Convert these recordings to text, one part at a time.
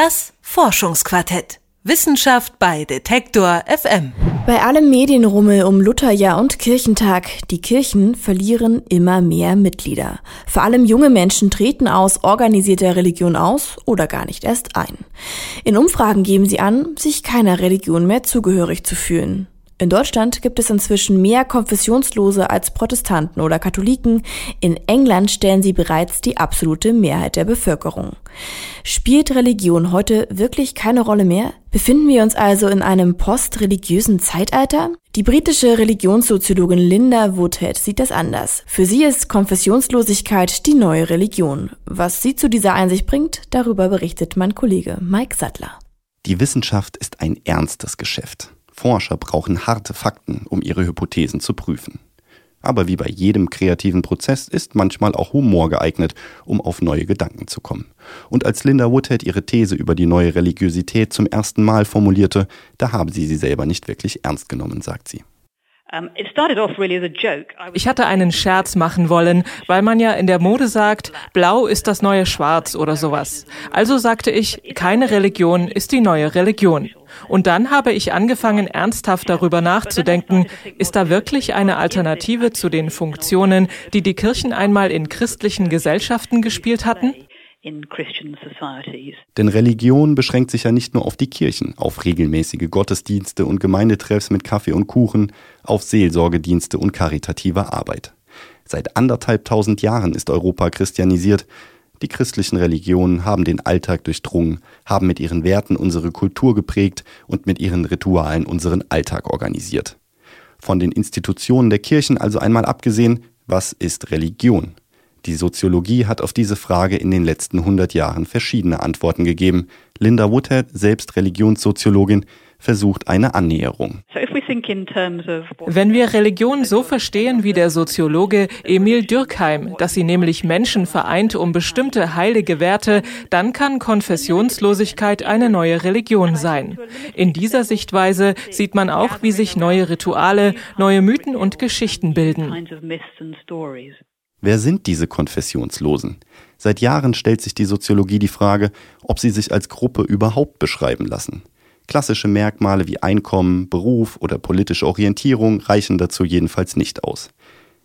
Das Forschungsquartett. Wissenschaft bei Detektor FM. Bei allem Medienrummel um Lutherjahr und Kirchentag, die Kirchen verlieren immer mehr Mitglieder. Vor allem junge Menschen treten aus organisierter Religion aus oder gar nicht erst ein. In Umfragen geben sie an, sich keiner Religion mehr zugehörig zu fühlen. In Deutschland gibt es inzwischen mehr Konfessionslose als Protestanten oder Katholiken. In England stellen sie bereits die absolute Mehrheit der Bevölkerung. Spielt Religion heute wirklich keine Rolle mehr? Befinden wir uns also in einem postreligiösen Zeitalter? Die britische Religionssoziologin Linda Woodhead sieht das anders. Für sie ist Konfessionslosigkeit die neue Religion. Was sie zu dieser Einsicht bringt, darüber berichtet mein Kollege Mike Sattler. Die Wissenschaft ist ein ernstes Geschäft. Forscher brauchen harte Fakten, um ihre Hypothesen zu prüfen. Aber wie bei jedem kreativen Prozess ist manchmal auch Humor geeignet, um auf neue Gedanken zu kommen. Und als Linda Woodhead ihre These über die neue Religiosität zum ersten Mal formulierte, da haben sie sie selber nicht wirklich ernst genommen, sagt sie. Ich hatte einen Scherz machen wollen, weil man ja in der Mode sagt, blau ist das neue Schwarz oder sowas. Also sagte ich, keine Religion ist die neue Religion. Und dann habe ich angefangen, ernsthaft darüber nachzudenken, ist da wirklich eine Alternative zu den Funktionen, die die Kirchen einmal in christlichen Gesellschaften gespielt hatten? Denn Religion beschränkt sich ja nicht nur auf die Kirchen, auf regelmäßige Gottesdienste und Gemeindetreffs mit Kaffee und Kuchen, auf Seelsorgedienste und karitative Arbeit. Seit anderthalb tausend Jahren ist Europa christianisiert. Die christlichen Religionen haben den Alltag durchdrungen, haben mit ihren Werten unsere Kultur geprägt und mit ihren Ritualen unseren Alltag organisiert. Von den Institutionen der Kirchen also einmal abgesehen, was ist Religion? Die Soziologie hat auf diese Frage in den letzten 100 Jahren verschiedene Antworten gegeben. Linda Woodhead, selbst Religionssoziologin, versucht eine Annäherung. Wenn wir Religion so verstehen wie der Soziologe Emil Dürkheim, dass sie nämlich Menschen vereint um bestimmte heilige Werte, dann kann Konfessionslosigkeit eine neue Religion sein. In dieser Sichtweise sieht man auch, wie sich neue Rituale, neue Mythen und Geschichten bilden. Wer sind diese Konfessionslosen? Seit Jahren stellt sich die Soziologie die Frage, ob sie sich als Gruppe überhaupt beschreiben lassen. Klassische Merkmale wie Einkommen, Beruf oder politische Orientierung reichen dazu jedenfalls nicht aus.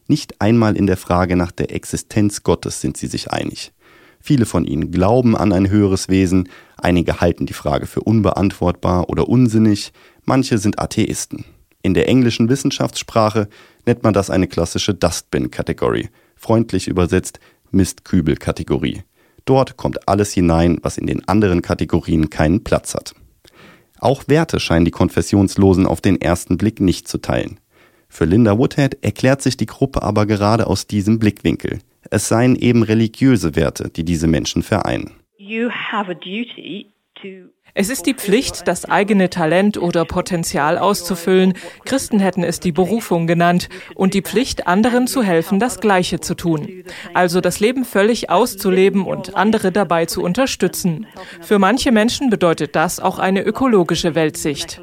Nicht einmal in der Frage nach der Existenz Gottes sind sie sich einig. Viele von ihnen glauben an ein höheres Wesen, einige halten die Frage für unbeantwortbar oder unsinnig, manche sind Atheisten. In der englischen Wissenschaftssprache nennt man das eine klassische Dustbin-Kategorie, freundlich übersetzt Mistkübel-Kategorie. Dort kommt alles hinein, was in den anderen Kategorien keinen Platz hat. Auch Werte scheinen die Konfessionslosen auf den ersten Blick nicht zu teilen. Für Linda Woodhead erklärt sich die Gruppe aber gerade aus diesem Blickwinkel. Es seien eben religiöse Werte, die diese Menschen vereinen. You have a duty es ist die Pflicht, das eigene Talent oder Potenzial auszufüllen. Christen hätten es die Berufung genannt und die Pflicht, anderen zu helfen, das Gleiche zu tun. Also das Leben völlig auszuleben und andere dabei zu unterstützen. Für manche Menschen bedeutet das auch eine ökologische Weltsicht.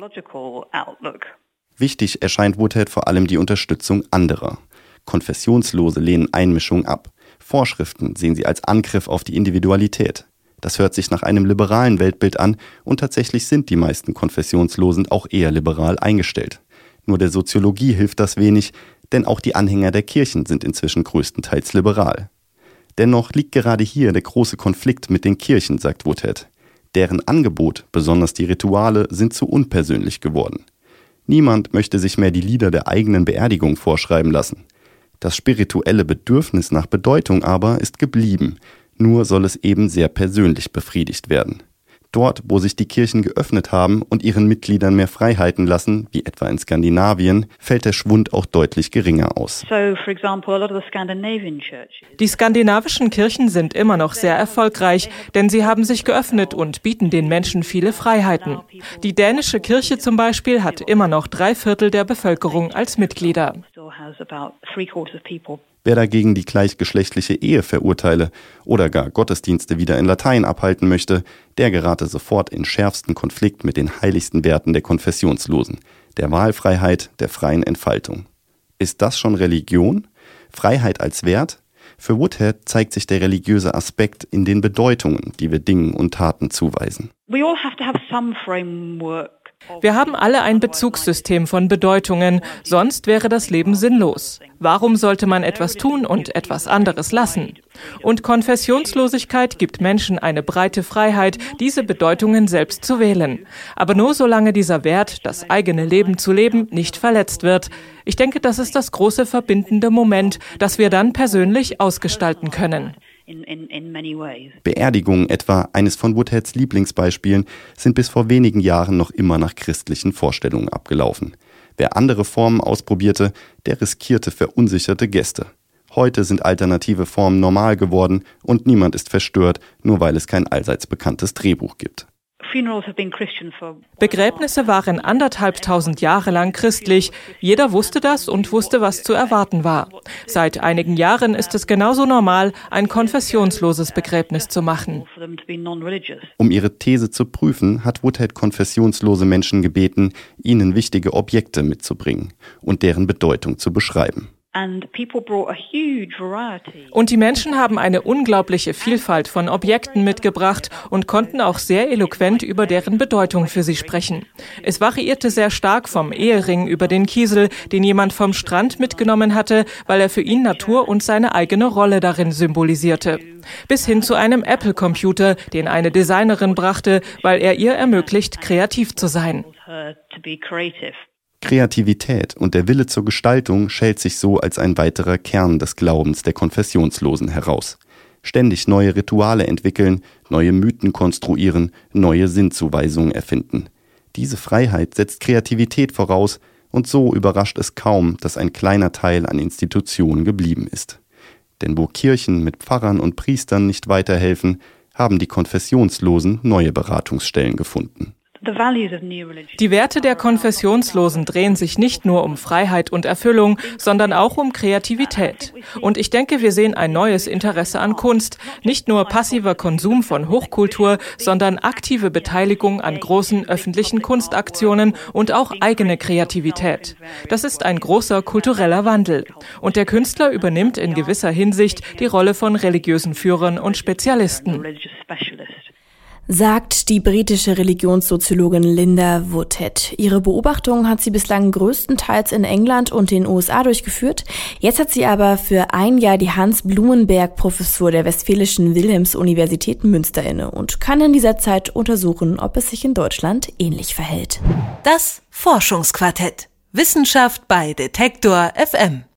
Wichtig erscheint Woodhead vor allem die Unterstützung anderer. Konfessionslose lehnen Einmischung ab. Vorschriften sehen sie als Angriff auf die Individualität. Das hört sich nach einem liberalen Weltbild an und tatsächlich sind die meisten Konfessionslosen auch eher liberal eingestellt. Nur der Soziologie hilft das wenig, denn auch die Anhänger der Kirchen sind inzwischen größtenteils liberal. Dennoch liegt gerade hier der große Konflikt mit den Kirchen, sagt Woodhead. Deren Angebot, besonders die Rituale, sind zu unpersönlich geworden. Niemand möchte sich mehr die Lieder der eigenen Beerdigung vorschreiben lassen. Das spirituelle Bedürfnis nach Bedeutung aber ist geblieben, nur soll es eben sehr persönlich befriedigt werden. Dort, wo sich die Kirchen geöffnet haben und ihren Mitgliedern mehr Freiheiten lassen, wie etwa in Skandinavien, fällt der Schwund auch deutlich geringer aus. Die skandinavischen Kirchen sind immer noch sehr erfolgreich, denn sie haben sich geöffnet und bieten den Menschen viele Freiheiten. Die dänische Kirche zum Beispiel hat immer noch drei Viertel der Bevölkerung als Mitglieder. Wer dagegen die gleichgeschlechtliche Ehe verurteile oder gar Gottesdienste wieder in Latein abhalten möchte, der gerate sofort in schärfsten Konflikt mit den heiligsten Werten der Konfessionslosen, der Wahlfreiheit, der freien Entfaltung. Ist das schon Religion? Freiheit als Wert? Für Woodhead zeigt sich der religiöse Aspekt in den Bedeutungen, die wir Dingen und Taten zuweisen. We all have to have some framework wir haben alle ein Bezugssystem von Bedeutungen, sonst wäre das Leben sinnlos. Warum sollte man etwas tun und etwas anderes lassen? Und Konfessionslosigkeit gibt Menschen eine breite Freiheit, diese Bedeutungen selbst zu wählen. Aber nur solange dieser Wert, das eigene Leben zu leben, nicht verletzt wird. Ich denke, das ist das große verbindende Moment, das wir dann persönlich ausgestalten können. Beerdigungen etwa, eines von Woodheads Lieblingsbeispielen, sind bis vor wenigen Jahren noch immer nach christlichen Vorstellungen abgelaufen. Wer andere Formen ausprobierte, der riskierte verunsicherte Gäste. Heute sind alternative Formen normal geworden und niemand ist verstört, nur weil es kein allseits bekanntes Drehbuch gibt. Begräbnisse waren anderthalbtausend Jahre lang christlich. Jeder wusste das und wusste, was zu erwarten war. Seit einigen Jahren ist es genauso normal, ein konfessionsloses Begräbnis zu machen. Um ihre These zu prüfen, hat Woodhead konfessionslose Menschen gebeten, ihnen wichtige Objekte mitzubringen und deren Bedeutung zu beschreiben. Und die Menschen haben eine unglaubliche Vielfalt von Objekten mitgebracht und konnten auch sehr eloquent über deren Bedeutung für sie sprechen. Es variierte sehr stark vom Ehering über den Kiesel, den jemand vom Strand mitgenommen hatte, weil er für ihn Natur und seine eigene Rolle darin symbolisierte. Bis hin zu einem Apple-Computer, den eine Designerin brachte, weil er ihr ermöglicht, kreativ zu sein. Kreativität und der Wille zur Gestaltung schält sich so als ein weiterer Kern des Glaubens der Konfessionslosen heraus. Ständig neue Rituale entwickeln, neue Mythen konstruieren, neue Sinnzuweisungen erfinden. Diese Freiheit setzt Kreativität voraus, und so überrascht es kaum, dass ein kleiner Teil an Institutionen geblieben ist. Denn wo Kirchen mit Pfarrern und Priestern nicht weiterhelfen, haben die Konfessionslosen neue Beratungsstellen gefunden. Die Werte der Konfessionslosen drehen sich nicht nur um Freiheit und Erfüllung, sondern auch um Kreativität. Und ich denke, wir sehen ein neues Interesse an Kunst, nicht nur passiver Konsum von Hochkultur, sondern aktive Beteiligung an großen öffentlichen Kunstaktionen und auch eigene Kreativität. Das ist ein großer kultureller Wandel. Und der Künstler übernimmt in gewisser Hinsicht die Rolle von religiösen Führern und Spezialisten sagt die britische Religionssoziologin Linda Woodhead. Ihre Beobachtungen hat sie bislang größtenteils in England und den USA durchgeführt. Jetzt hat sie aber für ein Jahr die Hans-Blumenberg-Professur der Westfälischen Wilhelms-Universität Münster inne und kann in dieser Zeit untersuchen, ob es sich in Deutschland ähnlich verhält. Das Forschungsquartett. Wissenschaft bei Detektor FM.